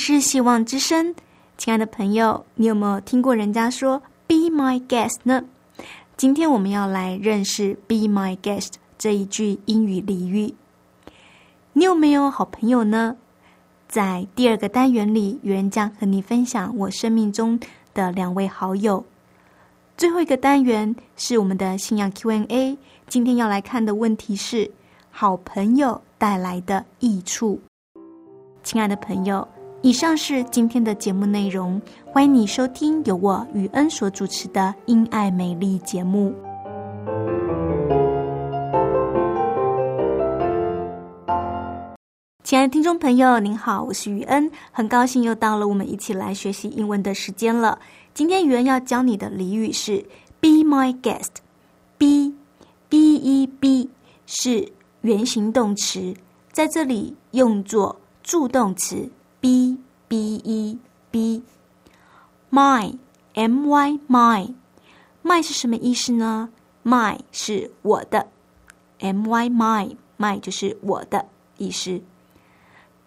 是希望之声，亲爱的朋友，你有没有听过人家说 “Be my guest” 呢？今天我们要来认识 “Be my guest” 这一句英语俚语。你有没有好朋友呢？在第二个单元里，有人将和你分享我生命中的两位好友。最后一个单元是我们的信仰 Q&A，今天要来看的问题是：好朋友带来的益处。亲爱的朋友。以上是今天的节目内容，欢迎你收听由我雨恩所主持的《因爱美丽》节目。亲爱的听众朋友，您好，我是雨恩，很高兴又到了我们一起来学习英文的时间了。今天雨恩要教你的俚语是 “Be my guest”。Be B E B 是原形动词，在这里用作助动词。b b e b，my m y my，my 是什么意思呢？my 是我的，m y my my 就是我的意思。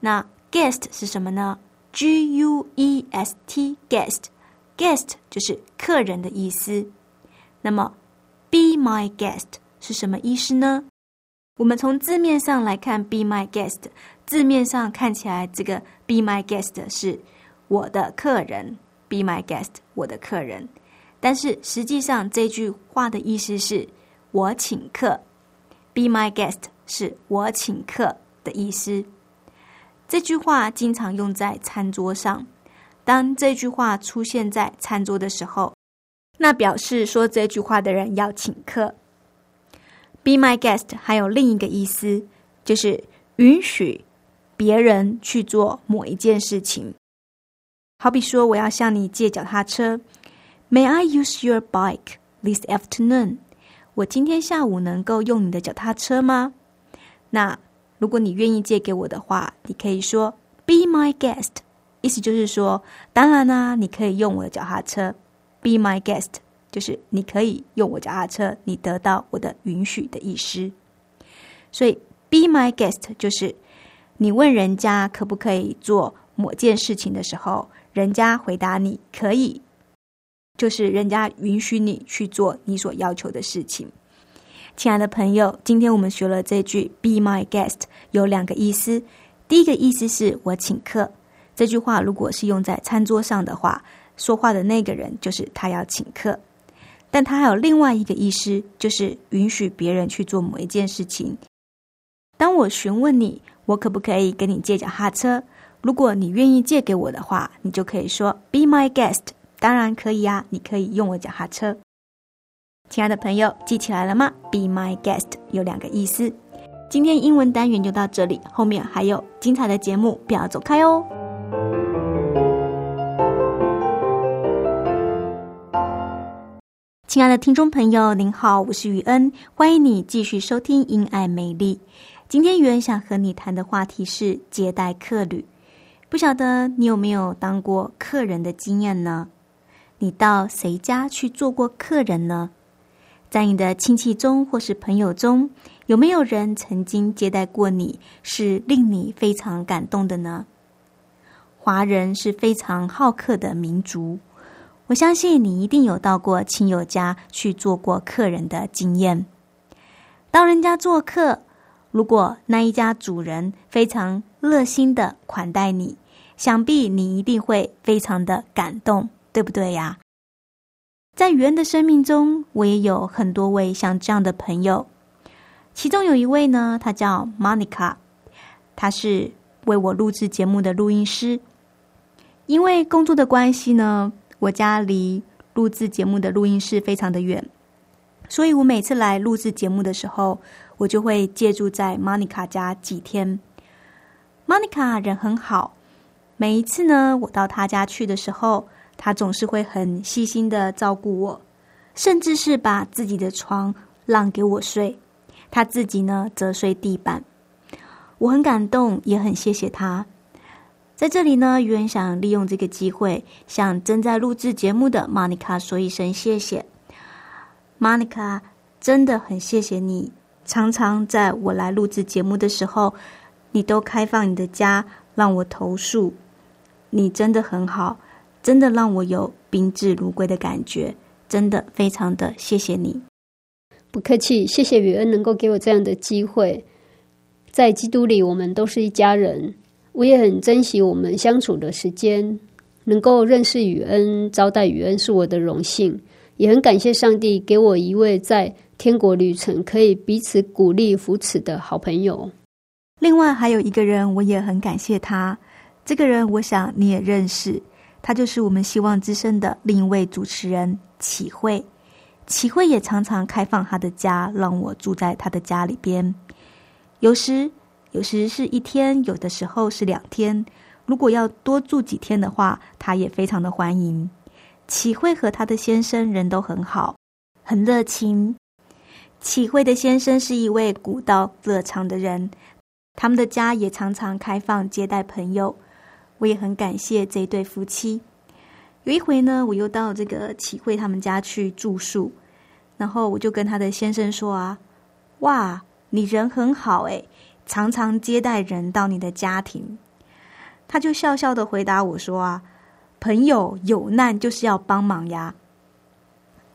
那 guest 是什么呢？g u e s t guest，guest 就是客人的意思。那么 be my guest 是什么意思呢？我们从字面上来看，be my guest。字面上看起来，这个 “be my guest” 是我的客人，“be my guest” 我的客人。但是实际上，这句话的意思是我请客，“be my guest” 是我请客的意思。这句话经常用在餐桌上。当这句话出现在餐桌的时候，那表示说这句话的人要请客。“be my guest” 还有另一个意思，就是允许。别人去做某一件事情，好比说，我要向你借脚踏车，May I use your bike this afternoon？我今天下午能够用你的脚踏车吗？那如果你愿意借给我的话，你可以说 Be my guest，意思就是说，当然啦，你可以用我的脚踏车。Be my guest 就是你可以用我脚踏车，你得到我的允许的意思。所以 Be my guest 就是。你问人家可不可以做某件事情的时候，人家回答你可以，就是人家允许你去做你所要求的事情。亲爱的朋友，今天我们学了这句 “Be my guest” 有两个意思。第一个意思是我请客，这句话如果是用在餐桌上的话，说话的那个人就是他要请客。但他还有另外一个意思，就是允许别人去做某一件事情。当我询问你。我可不可以跟你借脚踏车？如果你愿意借给我的话，你就可以说 “Be my guest”。当然可以呀，你可以用我脚踏车。亲爱的朋友，记起来了吗？“Be my guest” 有两个意思。今天英文单元就到这里，后面还有精彩的节目，不要走开哦。亲爱的听众朋友，您好，我是雨恩，欢迎你继续收听《因爱美丽》。今天原想和你谈的话题是接待客旅，不晓得你有没有当过客人的经验呢？你到谁家去做过客人呢？在你的亲戚中或是朋友中，有没有人曾经接待过你，是令你非常感动的呢？华人是非常好客的民族，我我相信你一定有到过亲友家去做过客人的经验。到人家做客，如果那一家主人非常热心的款待你，想必你一定会非常的感动，对不对呀？在雨恩的生命中，我也有很多位像这样的朋友。其中有一位呢，他叫 Monica，他是为我录制节目的录音师。因为工作的关系呢，我家离录制节目的录音室非常的远，所以我每次来录制节目的时候，我就会借住在 Monica 家几天。Monica 人很好，每一次呢，我到她家去的时候，她总是会很细心的照顾我，甚至是把自己的床让给我睡。他自己呢，则睡地板。我很感动，也很谢谢他。在这里呢，余文想利用这个机会，向正在录制节目的 Monica 说一声谢谢。Monica，真的很谢谢你，常常在我来录制节目的时候，你都开放你的家让我投诉。你真的很好，真的让我有宾至如归的感觉，真的非常的谢谢你。不客气，谢谢雨恩能够给我这样的机会。在基督里，我们都是一家人。我也很珍惜我们相处的时间，能够认识雨恩、招待雨恩是我的荣幸。也很感谢上帝给我一位在天国旅程可以彼此鼓励扶持的好朋友。另外还有一个人，我也很感谢他。这个人，我想你也认识，他就是我们希望之声的另一位主持人启慧。启慧也常常开放他的家，让我住在他的家里边。有时，有时是一天，有的时候是两天。如果要多住几天的话，他也非常的欢迎。启慧和他的先生人都很好，很热情。启慧的先生是一位古道热肠的人，他们的家也常常开放接待朋友。我也很感谢这对夫妻。有一回呢，我又到这个启慧他们家去住宿。然后我就跟他的先生说啊，哇，你人很好诶，常常接待人到你的家庭。他就笑笑的回答我说啊，朋友有难就是要帮忙呀。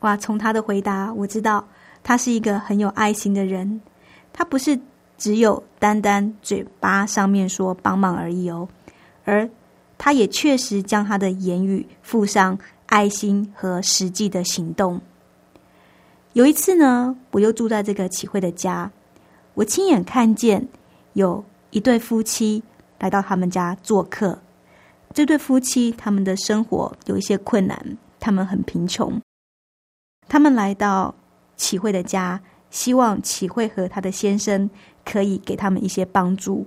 哇，从他的回答我知道他是一个很有爱心的人，他不是只有单单嘴巴上面说帮忙而已哦，而他也确实将他的言语附上爱心和实际的行动。有一次呢，我又住在这个启慧的家，我亲眼看见有一对夫妻来到他们家做客。这对夫妻他们的生活有一些困难，他们很贫穷。他们来到启慧的家，希望启慧和他的先生可以给他们一些帮助。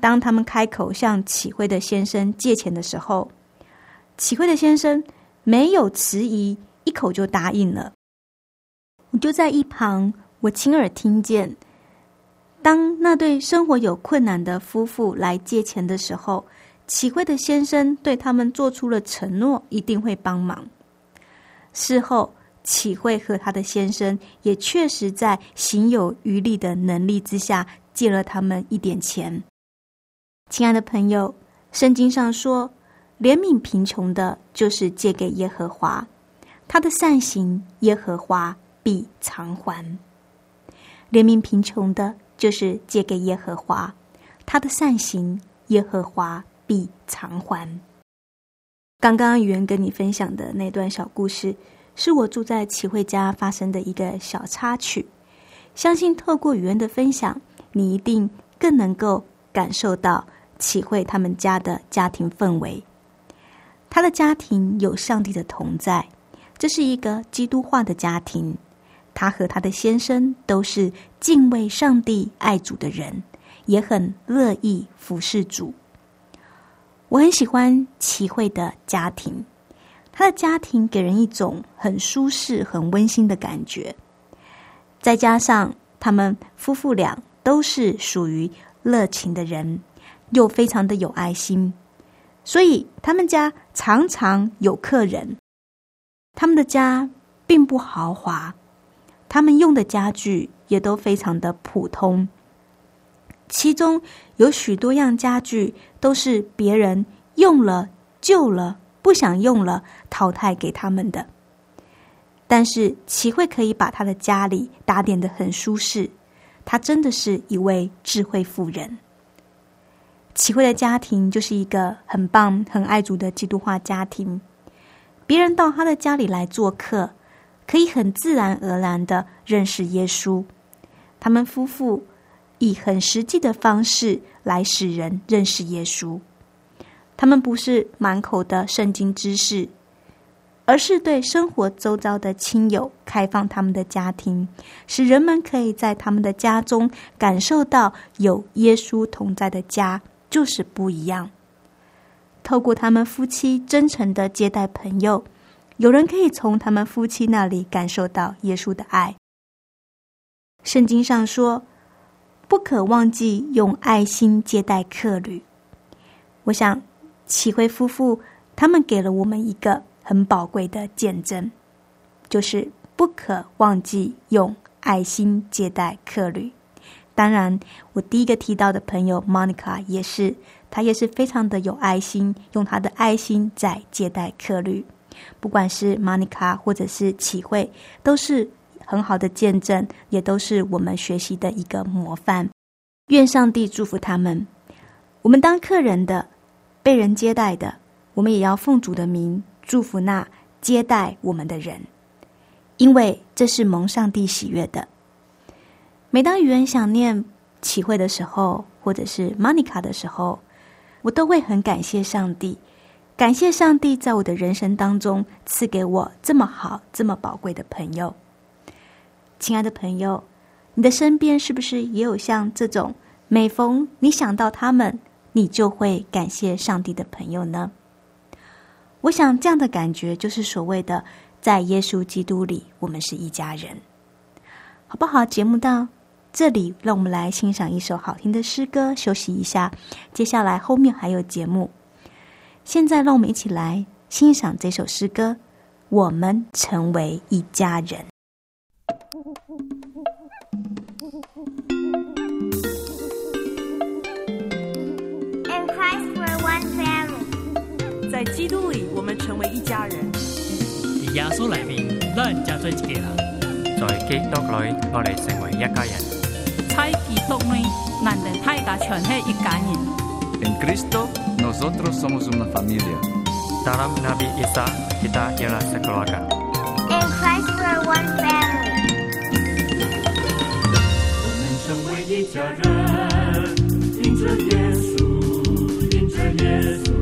当他们开口向启慧的先生借钱的时候，启慧的先生没有迟疑，一口就答应了。我就在一旁，我亲耳听见，当那对生活有困难的夫妇来借钱的时候，启慧的先生对他们做出了承诺，一定会帮忙。事后，启慧和他的先生也确实在行有余力的能力之下借了他们一点钱。亲爱的朋友，圣经上说，怜悯贫穷的，就是借给耶和华，他的善行，耶和华。必偿还，怜悯贫穷的，就是借给耶和华，他的善行，耶和华必偿还。刚刚语言跟你分享的那段小故事，是我住在齐慧家发生的一个小插曲。相信透过语言的分享，你一定更能够感受到齐慧他们家的家庭氛围。他的家庭有上帝的同在，这是一个基督化的家庭。他和他的先生都是敬畏上帝、爱主的人，也很乐意服侍主。我很喜欢齐慧的家庭，他的家庭给人一种很舒适、很温馨的感觉。再加上他们夫妇俩都是属于热情的人，又非常的有爱心，所以他们家常常有客人。他们的家并不豪华。他们用的家具也都非常的普通，其中有许多样家具都是别人用了旧了不想用了淘汰给他们的。但是齐慧可以把他的家里打点的很舒适，他真的是一位智慧妇人。齐慧的家庭就是一个很棒、很爱主的基督化家庭。别人到他的家里来做客，可以很自然而然的认识耶稣。他们夫妇以很实际的方式来使人认识耶稣。他们不是满口的圣经知识。而是对生活周遭的亲友开放他们的家庭，使人们可以在他们的家中感受到有耶稣同在的家就是不一样。透过他们夫妻真诚的接待朋友，有人可以从他们夫妻那里感受到耶稣的爱。圣经上说：“不可忘记用爱心接待客旅。”我想，启辉夫妇他们给了我们一个。很宝贵的见证，就是不可忘记用爱心接待客旅。当然，我第一个提到的朋友 Monica 也是，她也是非常的有爱心，用她的爱心在接待客旅。不管是 Monica 或者是启慧，都是很好的见证，也都是我们学习的一个模范。愿上帝祝福他们。我们当客人的，被人接待的，我们也要奉主的名。祝福那接待我们的人，因为这是蒙上帝喜悦的。每当与人想念启慧的时候，或者是 Monica 的时候，我都会很感谢上帝，感谢上帝在我的人生当中赐给我这么好、这么宝贵的朋友。亲爱的朋友，你的身边是不是也有像这种每逢你想到他们，你就会感谢上帝的朋友呢？我想，这样的感觉就是所谓的在耶稣基督里，我们是一家人，好不好？节目到这里，让我们来欣赏一首好听的诗歌，休息一下。接下来后面还有节目。现在，让我们一起来欣赏这首诗歌：我们成为一家人。在基督里，我们成为一家人。在耶稣里面，咱家做一家人。在基督里，我哋成为一家人。在基督里，咱哋大家全系一家人。En Cristo, nosotros somos una familia. Dalam Nabi Isa, kita ialah sekeluarga. In Christ, we're one family. 我们成为一家人，因着耶稣，因着耶稣。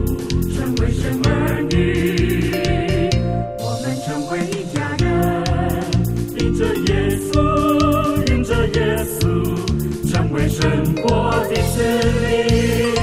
为神儿女，我们成为一家人，迎着耶稣，迎着耶稣，成为神国的子民。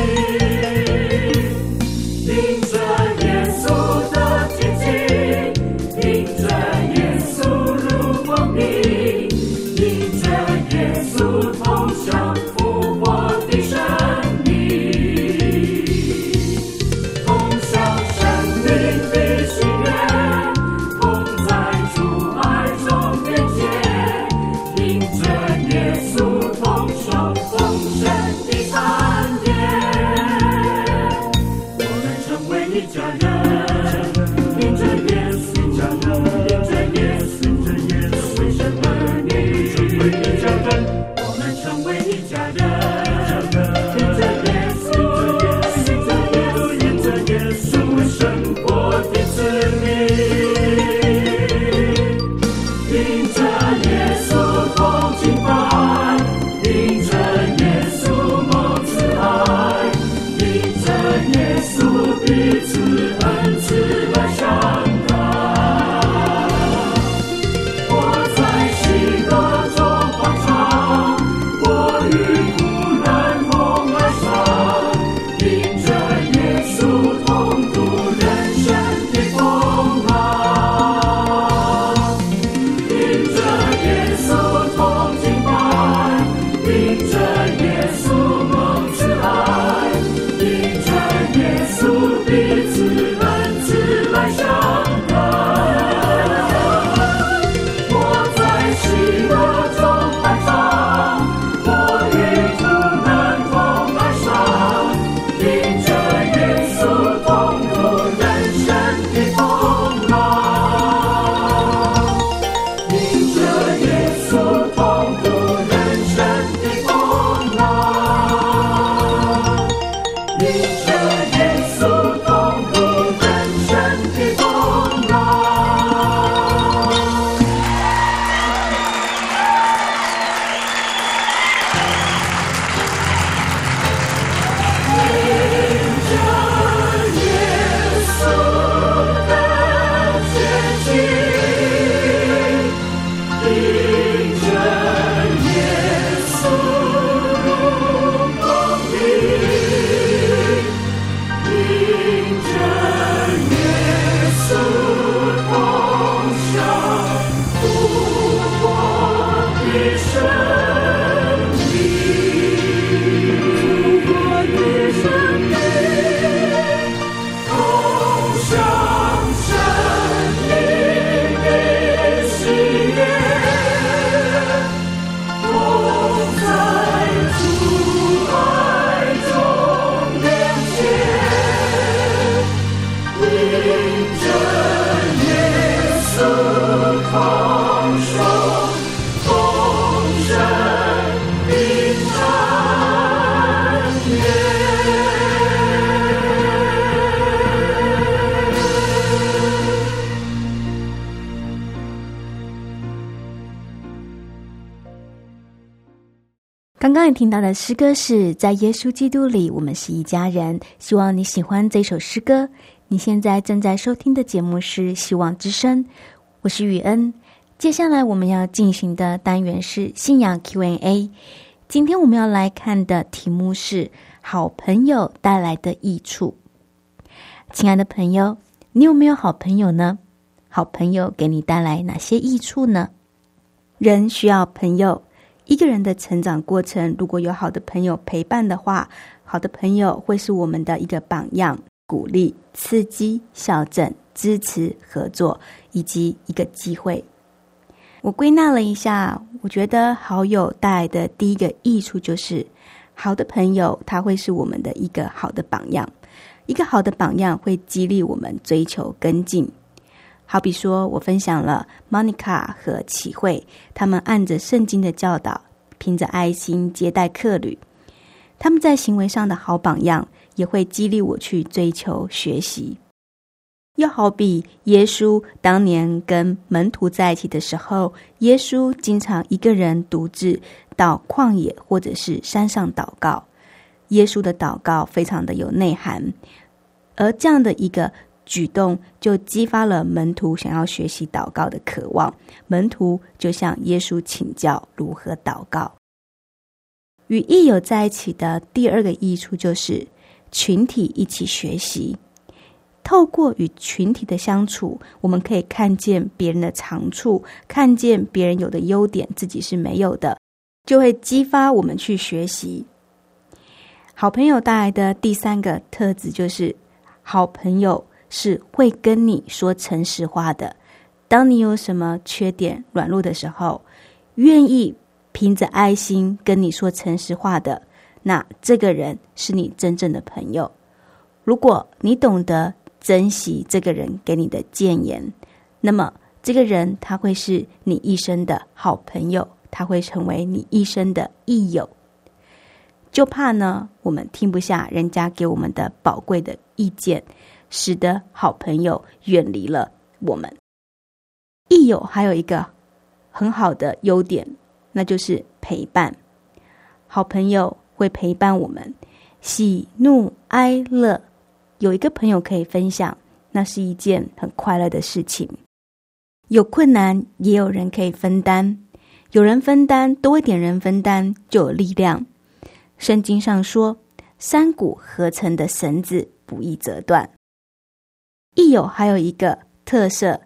刚刚你听到的诗歌是在耶稣基督里，我们是一家人。希望你喜欢这首诗歌。你现在正在收听的节目是《希望之声》，我是雨恩。接下来我们要进行的单元是信仰 Q&A。今天我们要来看的题目是“好朋友带来的益处”。亲爱的朋友，你有没有好朋友呢？好朋友给你带来哪些益处呢？人需要朋友。一个人的成长过程，如果有好的朋友陪伴的话，好的朋友会是我们的一个榜样、鼓励、刺激、校正、支持、合作以及一个机会。我归纳了一下，我觉得好友带来的第一个益处就是，好的朋友他会是我们的一个好的榜样，一个好的榜样会激励我们追求跟进。好比说，我分享了 Monica 和启慧，他们按着圣经的教导，凭着爱心接待客旅。他们在行为上的好榜样，也会激励我去追求学习。又好比耶稣当年跟门徒在一起的时候，耶稣经常一个人独自到旷野或者是山上祷告。耶稣的祷告非常的有内涵，而这样的一个。举动就激发了门徒想要学习祷告的渴望，门徒就向耶稣请教如何祷告。与益友在一起的第二个益处就是群体一起学习。透过与群体的相处，我们可以看见别人的长处，看见别人有的优点，自己是没有的，就会激发我们去学习。好朋友带来的第三个特质就是好朋友。是会跟你说诚实话的。当你有什么缺点、软弱的时候，愿意凭着爱心跟你说诚实话的，那这个人是你真正的朋友。如果你懂得珍惜这个人给你的谏言，那么这个人他会是你一生的好朋友，他会成为你一生的益友。就怕呢，我们听不下人家给我们的宝贵的意见。使得好朋友远离了我们。益友还有一个很好的优点，那就是陪伴。好朋友会陪伴我们，喜怒哀乐，有一个朋友可以分享，那是一件很快乐的事情。有困难，也有人可以分担。有人分担，多一点人分担，就有力量。圣经上说：“三股合成的绳子，不易折断。”益友还有一个特色，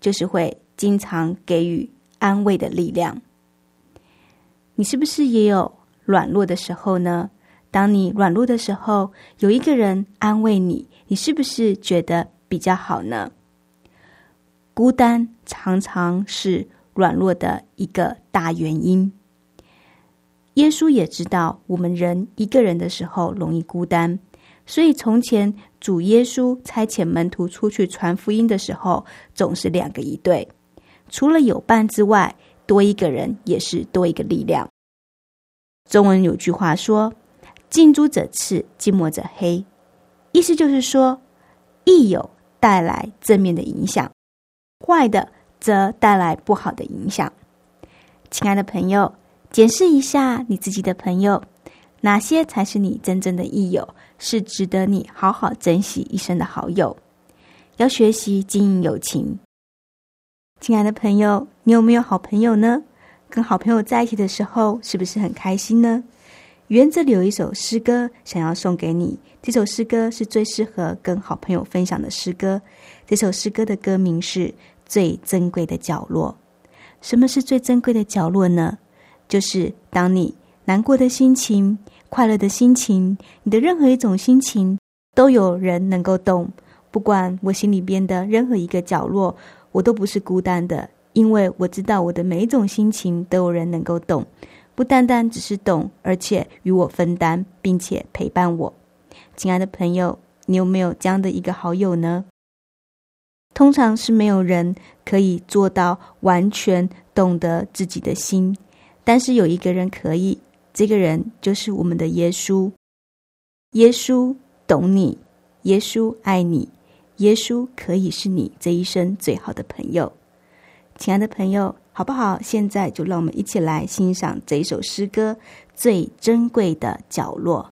就是会经常给予安慰的力量。你是不是也有软弱的时候呢？当你软弱的时候，有一个人安慰你，你是不是觉得比较好呢？孤单常常是软弱的一个大原因。耶稣也知道，我们人一个人的时候容易孤单。所以，从前主耶稣差遣门徒出去传福音的时候，总是两个一对。除了有伴之外，多一个人也是多一个力量。中文有句话说：“近朱者赤，近墨者黑。”意思就是说，益友带来正面的影响，坏的则带来不好的影响。亲爱的朋友，检视一下你自己的朋友。哪些才是你真正的益友？是值得你好好珍惜一生的好友？要学习经营友情。亲爱的朋友，你有没有好朋友呢？跟好朋友在一起的时候，是不是很开心呢？园子里有一首诗歌，想要送给你。这首诗歌是最适合跟好朋友分享的诗歌。这首诗歌的歌名是《最珍贵的角落》。什么是最珍贵的角落呢？就是当你难过的心情。快乐的心情，你的任何一种心情都有人能够懂。不管我心里边的任何一个角落，我都不是孤单的，因为我知道我的每一种心情都有人能够懂，不单单只是懂，而且与我分担，并且陪伴我。亲爱的朋友，你有没有这样的一个好友呢？通常是没有人可以做到完全懂得自己的心，但是有一个人可以。这个人就是我们的耶稣。耶稣懂你，耶稣爱你，耶稣可以是你这一生最好的朋友。亲爱的朋友，好不好？现在就让我们一起来欣赏这一首诗歌《最珍贵的角落》。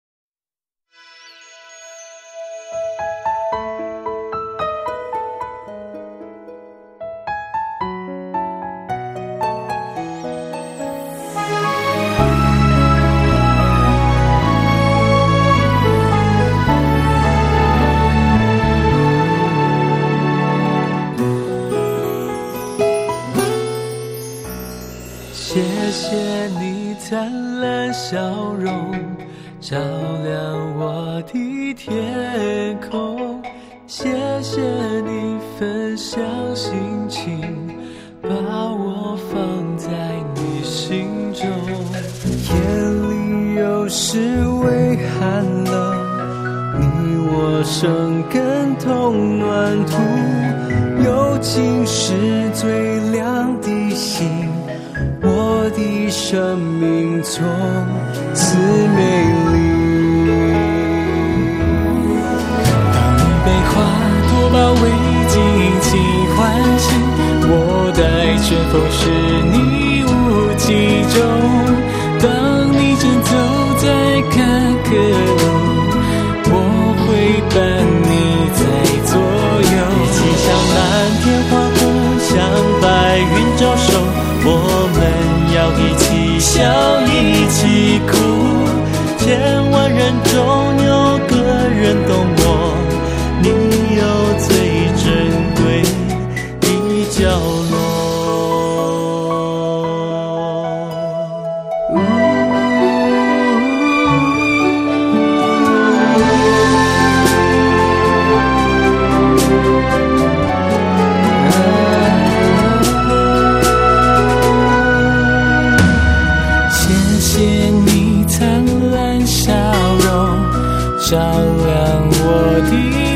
照亮我的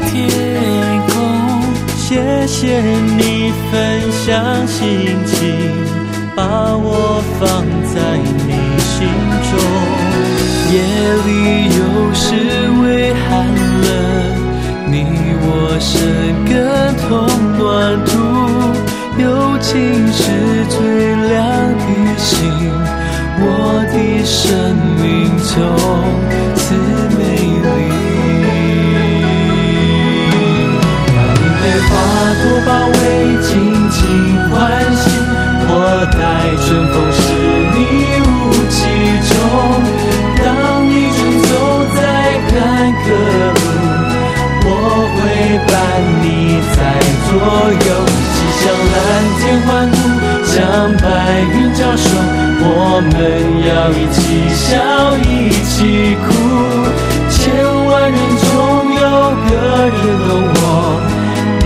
天空。谢谢你分享心情，把我放在你心中。夜里有时微寒冷，你我生根同暖土，友情是最亮的星。我的生命中在左右，一起向蓝天欢呼，向白云招手。我们要一起笑，一起哭。千万人中有个人懂我，你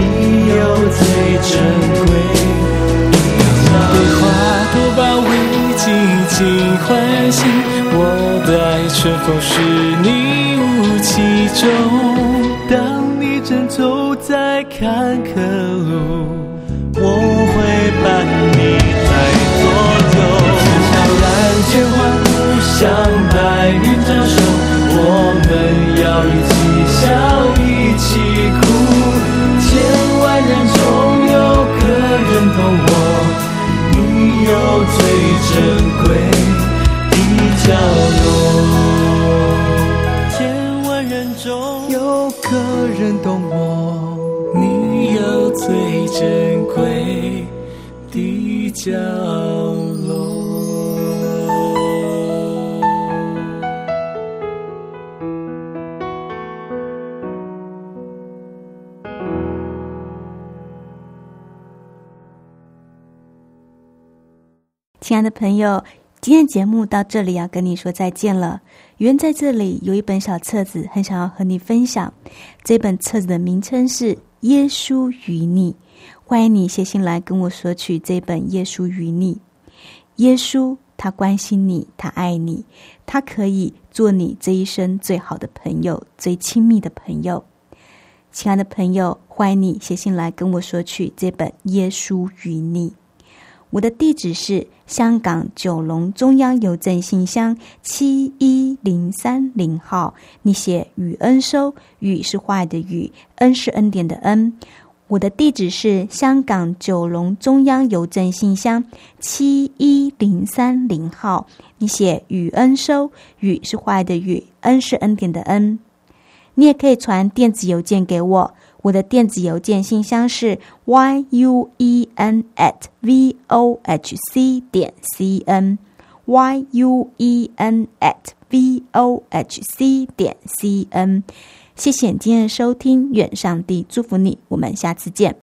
有最珍贵的被花朵包围，尽情欢喜。我的爱春风是你雾气中。坎坷路，我会伴你在左右。蓝天欢呼，向白云招手，我们要一起笑，一起哭。千万人中有个人懂我，你有最珍贵的角落。千万人中有个人懂我，最珍贵的角落。亲爱的朋友，今天节目到这里要跟你说再见了。原在这里有一本小册子，很想要和你分享。这本册子的名称是《耶稣与你》，欢迎你写信来跟我索取这本《耶稣与你》。耶稣他关心你，他爱你，他可以做你这一生最好的朋友，最亲密的朋友。亲爱的朋友，欢迎你写信来跟我索取这本《耶稣与你》。我的地址是香港九龙中央邮政信箱七一零三零号。你写雨恩收，雨是坏的雨，恩是恩典的恩。我的地址是香港九龙中央邮政信箱七一零三零号。你写雨恩收，雨是坏的雨，恩是恩典的恩。你也可以传电子邮件给我，我的电子邮件信箱是 y u e n at v o h c 点 c n y u e n at v o h c 点 c n。谢谢今日收听，愿上帝祝福你，我们下次见。